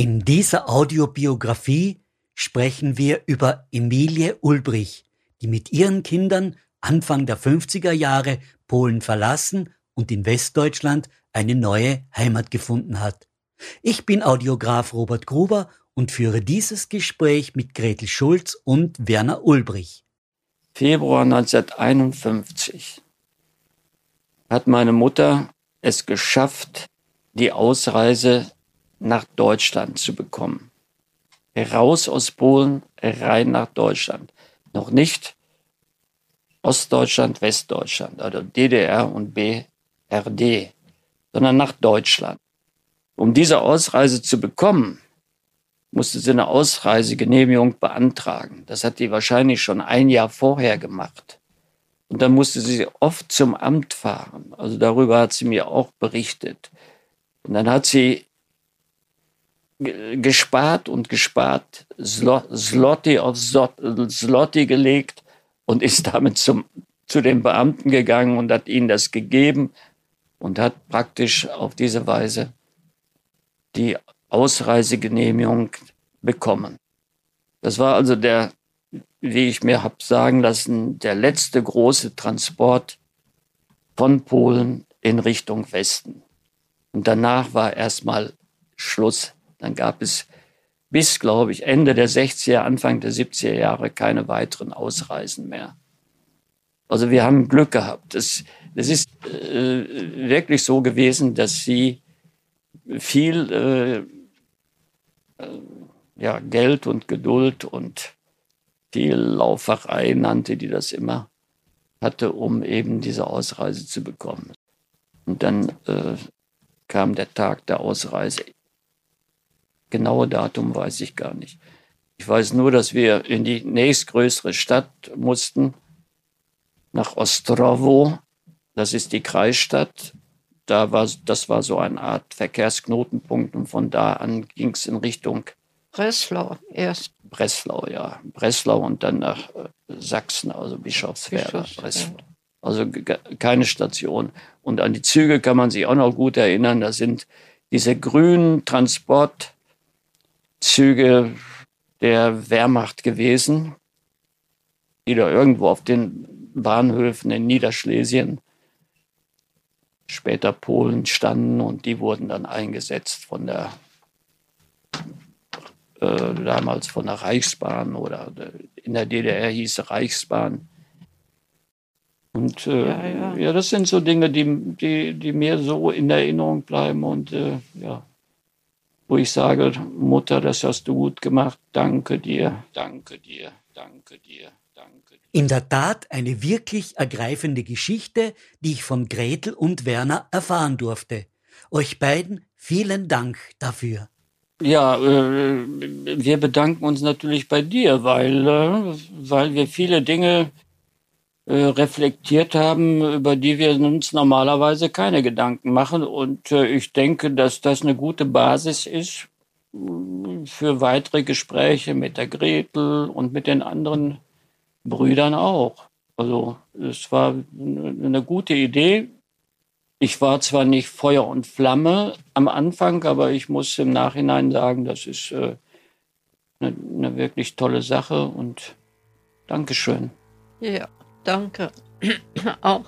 In dieser Audiobiografie sprechen wir über Emilie Ulbrich, die mit ihren Kindern Anfang der 50er Jahre Polen verlassen und in Westdeutschland eine neue Heimat gefunden hat. Ich bin Audiograf Robert Gruber und führe dieses Gespräch mit Gretel Schulz und Werner Ulbrich. Februar 1951 hat meine Mutter es geschafft, die Ausreise nach Deutschland zu bekommen. Raus aus Polen, rein nach Deutschland. Noch nicht Ostdeutschland, Westdeutschland, also DDR und BRD, sondern nach Deutschland. Um diese Ausreise zu bekommen, musste sie eine Ausreisegenehmigung beantragen. Das hat die wahrscheinlich schon ein Jahr vorher gemacht. Und dann musste sie oft zum Amt fahren. Also darüber hat sie mir auch berichtet. Und dann hat sie gespart und gespart, Slotti auf Slotti gelegt und ist damit zum, zu den Beamten gegangen und hat ihnen das gegeben und hat praktisch auf diese Weise die Ausreisegenehmigung bekommen. Das war also der, wie ich mir habe sagen lassen, der letzte große Transport von Polen in Richtung Westen. Und danach war erstmal Schluss. Dann gab es bis, glaube ich, Ende der 60er, Anfang der 70er Jahre keine weiteren Ausreisen mehr. Also wir haben Glück gehabt. Es, es ist äh, wirklich so gewesen, dass sie viel äh, äh, ja, Geld und Geduld und viel Lauferei nannte die das immer, hatte, um eben diese Ausreise zu bekommen. Und dann äh, kam der Tag der Ausreise. Genaue Datum weiß ich gar nicht. Ich weiß nur, dass wir in die nächstgrößere Stadt mussten, nach Ostrowo. Das ist die Kreisstadt. Da war, das war so eine Art Verkehrsknotenpunkt und von da an ging es in Richtung Breslau erst. Breslau, ja. Breslau und dann nach äh, Sachsen, also Bischofswerda. Bischofswerda. Also keine Station. Und an die Züge kann man sich auch noch gut erinnern. Da sind diese grünen Transport Züge der Wehrmacht gewesen, die da irgendwo auf den Bahnhöfen in Niederschlesien, später Polen standen und die wurden dann eingesetzt von der äh, damals von der Reichsbahn oder in der DDR hieß Reichsbahn. Und äh, ja, ja. ja, das sind so Dinge, die, die, die mir so in Erinnerung bleiben und äh, ja, wo ich sage, Mutter, das hast du gut gemacht, danke dir, danke dir, danke dir, danke dir. In der Tat eine wirklich ergreifende Geschichte, die ich von Gretel und Werner erfahren durfte. Euch beiden vielen Dank dafür. Ja, äh, wir bedanken uns natürlich bei dir, weil, äh, weil wir viele Dinge reflektiert haben, über die wir uns normalerweise keine Gedanken machen. Und äh, ich denke, dass das eine gute Basis ist äh, für weitere Gespräche mit der Gretel und mit den anderen Brüdern auch. Also es war eine gute Idee. Ich war zwar nicht Feuer und Flamme am Anfang, aber ich muss im Nachhinein sagen, das ist eine, eine wirklich tolle Sache und Dankeschön. Ja. Danke. Auch.